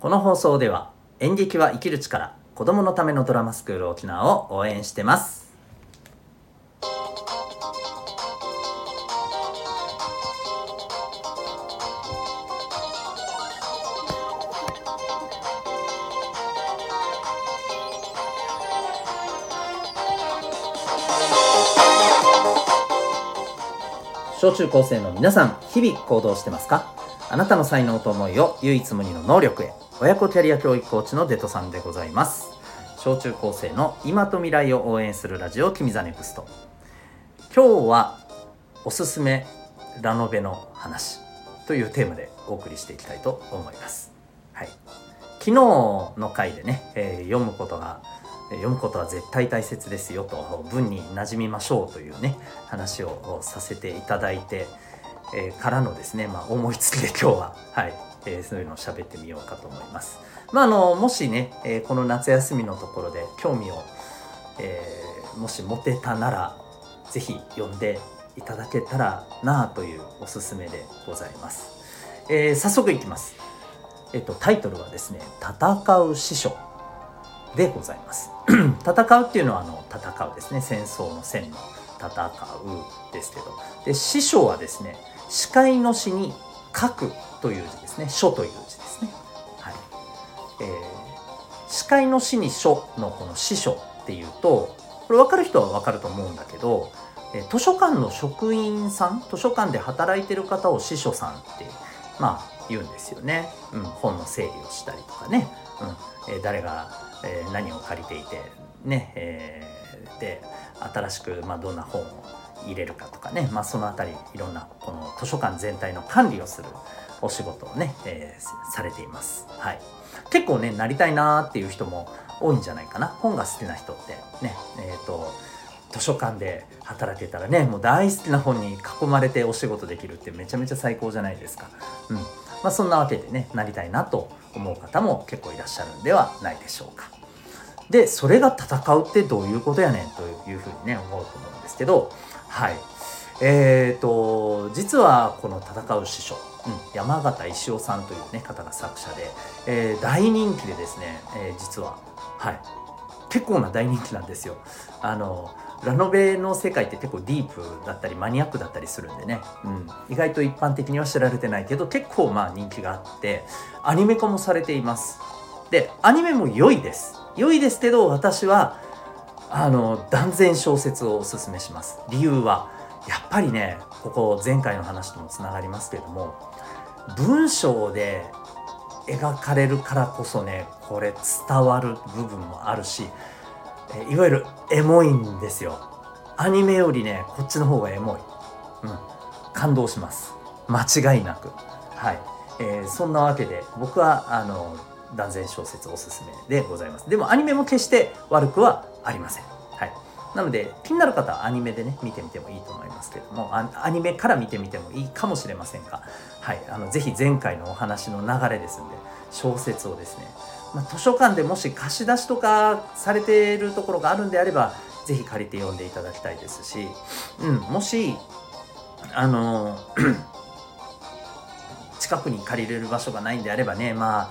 この放送では演劇は生きる力子供のためのドラマスクール沖縄を応援してます。小中高生の皆さん日々行動してますか？あなたの才能と思いを唯一無二の能力へ。親子キャリア教育コーチのデトさんでございます。小中高生の今と未来を応援するラジオ君ザネクスト。今日はおすすめラノベの話というテーマでお送りしていきたいと思います。はい。昨日の回でね、えー、読むことが読むことは絶対大切ですよと文に馴染みましょうというね話をさせていただいて、えー、からのですね、まあ、思いつきで今日は、はい。えー、そういうのを喋ってみようかと思います。まあ、あのもしね、えー、この夏休みのところで興味を、えー、もし持てたなら是非読んでいただけたらなあというおすすめでございます。えー、早速いきます。えっと、タイトルはですね「戦う師匠」でございます。戦うっていうのはあの戦うですね戦争の戦の戦うですけどで師匠はですね視界の詩に書くという字ですね。書という字ですね。はい。えー、視界の詩に書のこの師匠っていうとこれ分かる人は分かると思うんだけどえ図書館の職員さん図書館で働いてる方を司書さんってまあ言うんですよね、うん、本の整理をしたりとかね、うんえー、誰がえー、何を借りていてね、えー、で新しく、まあ、どんな本を入れるかとかね、まあ、その辺りいろんなこの図書館全体の管理をするお仕事をね、えー、されています。はい、結構ねなりたいなーっていう人も多いんじゃないかな本が好きな人ってねえっ、ー、と図書館で働けたらねもう大好きな本に囲まれてお仕事できるってめちゃめちゃ最高じゃないですか。うんまあ、そんなわけでねなりたいなと思う方も結構いらっしゃるんではないでしょうか。でそれが戦うってどういうことやねんというふうにね思うと思うんですけどはいえーと実はこの戦う師匠、山形石尾さんという、ね、方が作者で、えー、大人気でですね、えー、実は。はい。結構な大人気なんですよ。あのラノベの世界って結構ディープだったりマニアックだったりするんでね、うん、意外と一般的には知られてないけど結構まあ人気があってアニメ化もされています。でアニメも良いです。良いですけど私はあの断然小説をおすすめします。理由はやっぱりねここ前回の話ともつながりますけれども文章で描かれるからこそねこれ伝わる部分もあるしいわゆるエモいんですよ。アニメよりねこっちの方がエモい、うん、感動します。間違いなく。はい、えー、そんなわけで僕はあの断然小説おすすめでございます。でもアニメも決して悪くはありません。なので気になる方はアニメでね見てみてもいいと思いますけどもアニメから見てみてもいいかもしれませんがはいあのぜひ前回のお話の流れですんで小説をですね、まあ、図書館でもし貸し出しとかされているところがあるんであればぜひ借りて読んでいただきたいですし、うん、もしあの 近くに借りれる場所がないんであればねまあ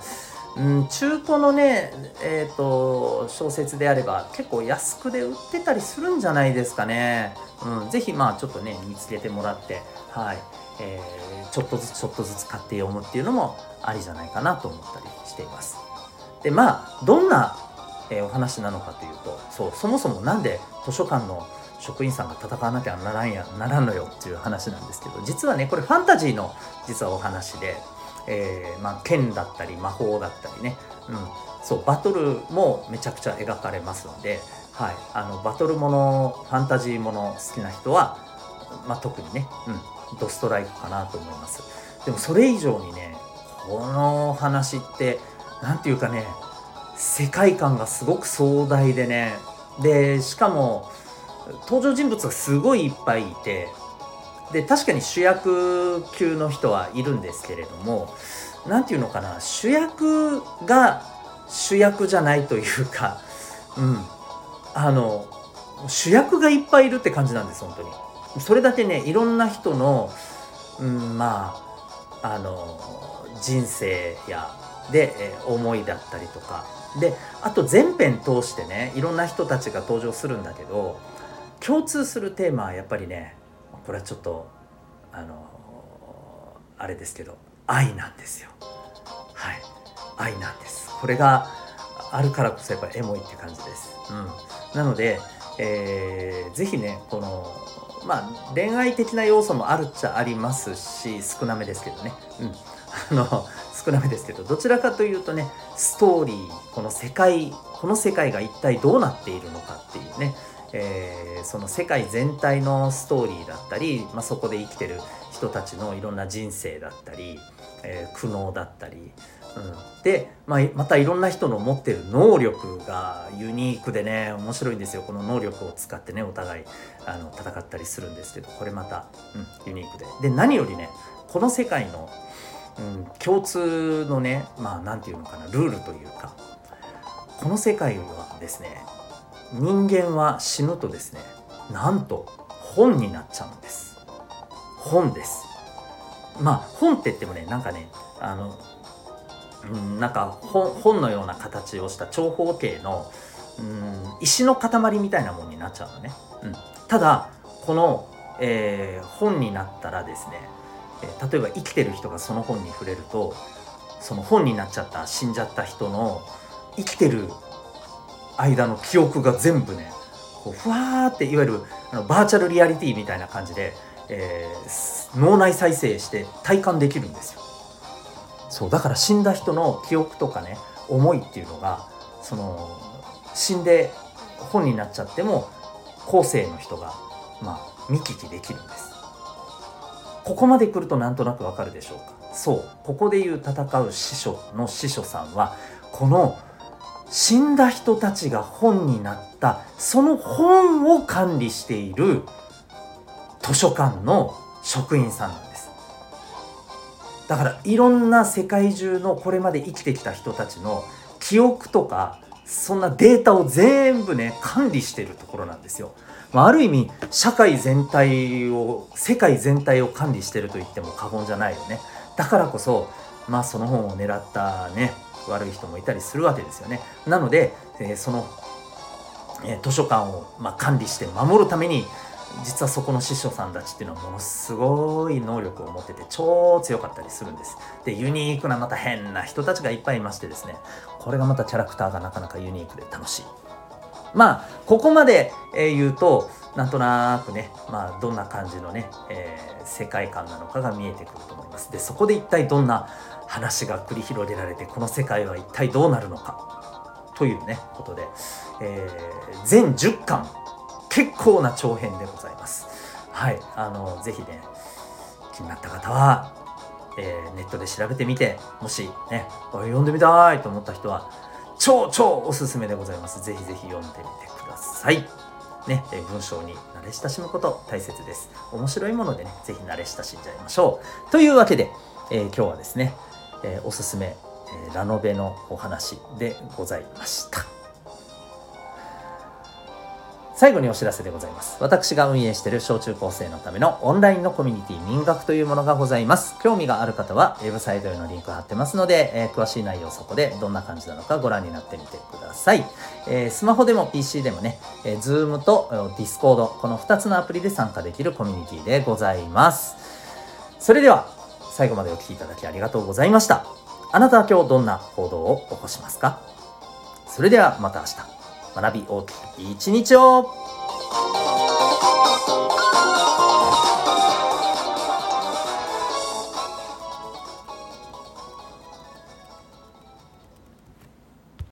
うん、中古のね、えーと、小説であれば結構安くで売ってたりするんじゃないですかね。うん、ぜひまあちょっとね見つけてもらって、はいえー、ちょっとずつちょっとずつ買って読むっていうのもありじゃないかなと思ったりしています。でまあどんな、えー、お話なのかというとそうそもそも何で図書館の職員さんが戦わなきゃならんやならんのよっていう話なんですけど実はねこれファンタジーの実はお話で。えー、まあ、剣だったり魔法だったりね、うん、そうバトルもめちゃくちゃ描かれますので、はい、あのバトルものファンタジーもの好きな人は、まあ、特にね、うん、ドストライクかなと思います。でもそれ以上にねこの話って何て言うかね世界観がすごく壮大でね。でしかも登場人物がすごいいっぱいいてで確かに主役級の人はいるんですけれども何て言うのかな主役が主役じゃないというか、うん、あの主役がいっぱいいるって感じなんです本当に。それだけねいろんな人の、うん、まああの人生やで、え、思いだったりとかであと全編通してねいろんな人たちが登場するんだけど共通するテーマはやっぱりねこれはちょっとあのあれですけど愛なんですよ。はい。愛なんです。これがあるからこそやっぱりエモいって感じです、うん、なので、えー、ぜひねこのまあ恋愛的な要素もあるっちゃありますし少なめですけどね、うん、あの少なめですけどどちらかというとねストーリーこの世界この世界が一体どうなっているのかっていうね、えー、その世界全体のストーリーだったり、まあ、そこで生きてる人たちのいろんな人生だったり、えー、苦悩だったり、うん、で、まあ、またいろんな人の持ってる能力がユニークでね面白いんですよ。この能力を使ってねお互いあの戦ったりするんですけどこれまた、うん、ユニークで。で何よりねこの世界のうん、共通のねまあ何て言うのかなルールというかこの世界はですね人間は死ぬとですねなんと本になっちゃうんです。本です。まあ本って言ってもねなんかねあの、うん、なんか本のような形をした長方形の、うん、石の塊みたいなもんになっちゃうのね、うん、ただこの、えー、本になったらですねえ例えば生きてる人がその本に触れるとその本になっちゃった死んじゃった人の生きてる間の記憶が全部ねこうふわーっていわゆるあのバーチャルリアリティみたいな感じで、えー、脳内再生して体感できるんですよ。そうだから死んだ人の記憶とかね思いっていうのがその死んで本になっちゃっても後世の人がまあ見聞きできるんです。ここまで来るとなんとなくわかるでしょうか。そうここでいう戦う師匠の師匠さんはこの死んだ人たちが本になったその本を管理している図書館の職員さんなんです。だからいろんな世界中のこれまで生きてきた人たちの記憶とかそんなデータを全部ね管理してるところなんですよ。まあ、ある意味社会全体を世界全体を管理してると言っても過言じゃないよね。だからこそまあその本を狙ったね悪い人もいたりするわけですよね。なので、えー、その、えー、図書館を、まあ、管理して守るために実はそこの師匠さんたちっていうのはものすごい能力を持ってて超強かったりするんです。でユニークなまた変な人たちがいっぱいいましてですね。これがまたキャラクターがなかなかユニークで楽しい。まあここまで、言うとなんとなくね、まあ、どんな感じのね、えー、世界観なのかが見えてくると思います。でそこで一体どんな話が繰り広げられてこの世界は一体どうなるのか？というねことで、えー、全10巻結構な長編でございます。はいあのぜひね気になった方は、えー、ネットで調べてみてもしね読んでみたいと思った人は超超おすすめでございます。ぜひぜひ読んでみてください。ね、え文章に慣れ親しむこと大切です。面白いものでね、ぜひ慣れ親しんじゃいましょう。というわけで、えー、今日はですね、えー、おすすめ、えー、ラノベのお話でございました。最後にお知らせでございます。私が運営している小中高生のためのオンラインのコミュニティ民学というものがございます。興味がある方はウェブサイトへのリンク貼ってますので、えー、詳しい内容そこでどんな感じなのかご覧になってみてください。えー、スマホでも PC でもね、えー、Zoom と Discord この2つのアプリで参加できるコミュニティでございます。それでは最後までお聴きいただきありがとうございました。あなたは今日どんな行動を起こしますか？それではまた明日。学び大きい一日を